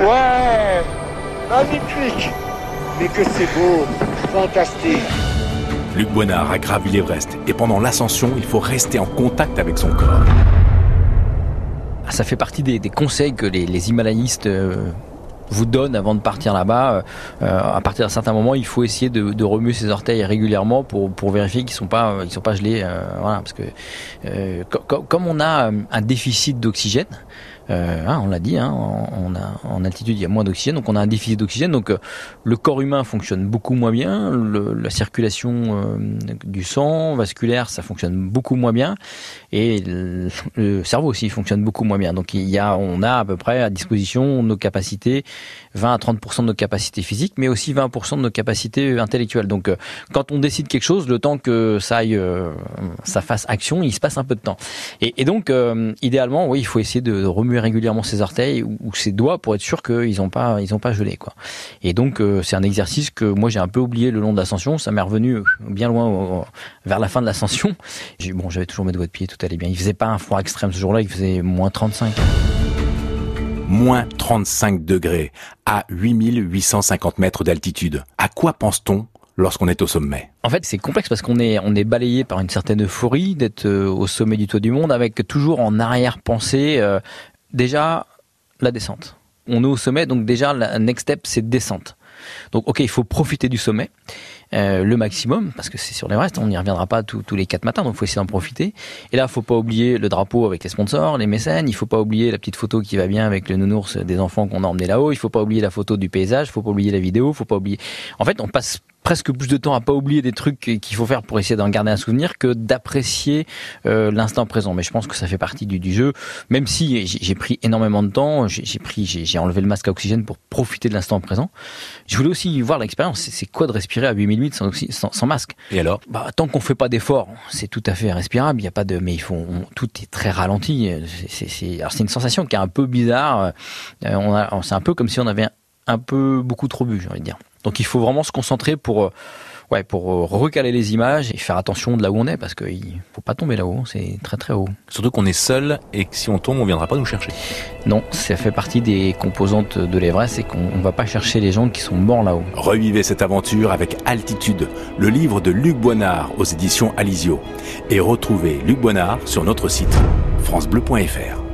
Ouais, magnifique. Mais que c'est beau, fantastique. Luc Boinard a gravi l'Everest et pendant l'ascension, il faut rester en contact avec son corps. Ça fait partie des, conseils que les, les himalayistes euh, vous donnent avant de partir là-bas. Euh, à partir d'un certain moment, il faut essayer de, remuer ses orteils régulièrement pour, pour vérifier qu'ils sont pas ils sont pas gelés. Euh, voilà, parce que comme on a un déficit d'oxygène, euh, hein, on l'a dit, hein, on a, en altitude il y a moins d'oxygène, donc on a un déficit d'oxygène, donc euh, le corps humain fonctionne beaucoup moins bien, la circulation euh, du sang vasculaire ça fonctionne beaucoup moins bien, et le, cerveau aussi fonctionne beaucoup moins bien. Donc il y a, on a à peu près à disposition nos capacités, 20 à 30% de nos capacités physiques, mais aussi 20% de nos capacités intellectuelles. Donc quand on décide quelque chose, le temps que ça aille, ça fasse action, il se passe un peu de temps. Et, et donc idéalement, oui, il faut essayer de remuer régulièrement ses orteils ou, ses doigts pour être sûr qu'ils n'ont pas, ils ont pas gelé, quoi. Et donc, euh, c'est un exercice que moi j'ai un peu oublié le long de l'ascension. Ça m'est revenu euh, bien loin vers la fin de l'ascension. Bon, j'avais toujours mes doigts de pied, tout allait bien. Il faisait pas un froid extrême ce jour-là, il faisait moins 35 moins 35 degrés à 8850 mètres d'altitude. À quoi pense-t-on lorsqu'on est au sommet? En fait, c'est complexe parce qu'on est on est balayé par une certaine euphorie d'être euh, au sommet du toit du monde, avec toujours en arrière-pensée déjà la descente. On est au sommet, donc déjà la next step c'est descente. Donc ok, il faut profiter du sommet. Euh, le maximum, parce que c'est sur l'Everest, on n'y reviendra pas tous les quatre matins, donc il faut essayer d'en profiter. Et là, il faut pas oublier le drapeau avec les sponsors, les mécènes, il faut pas oublier la petite photo qui va bien avec le nounours des enfants qu'on a emmené là-haut, il faut pas oublier la photo du paysage, il faut pas oublier la vidéo, il faut pas oublier... En fait, on passe presque plus de temps à pas oublier des trucs qu'il faut faire pour essayer d'en garder un souvenir que d'apprécier euh, l'instant présent. Mais je pense que ça fait partie du, du jeu. Même si j'ai pris énormément de temps, j'ai pris, j'ai enlevé le masque à oxygène pour profiter de l'instant présent. Je voulais aussi voir l'expérience. C'est quoi de respirer à 8008 sans, sans, sans masque? Et alors? Bah, tant qu'on fait pas d'effort, c'est tout à fait respirable. Il y a pas de, mais il faut, tout est très ralenti. C'est, une sensation qui est un peu bizarre. Euh, on a, c'est un peu comme si on avait un, un peu beaucoup trop bu, j'ai envie de dire. Donc il faut vraiment se concentrer pour euh, ouais, pour euh, recaler les images et faire attention de là où on est parce qu'il faut pas tomber là-haut, c'est très très haut. Surtout qu'on est seul et que si on tombe, on viendra pas nous chercher. Non, ça fait partie des composantes de l'Everest et qu'on va pas chercher les gens qui sont morts là-haut. Revivez cette aventure avec Altitude, le livre de Luc Boinard aux éditions Alizio et retrouvez Luc Boinard sur notre site francebleu.fr.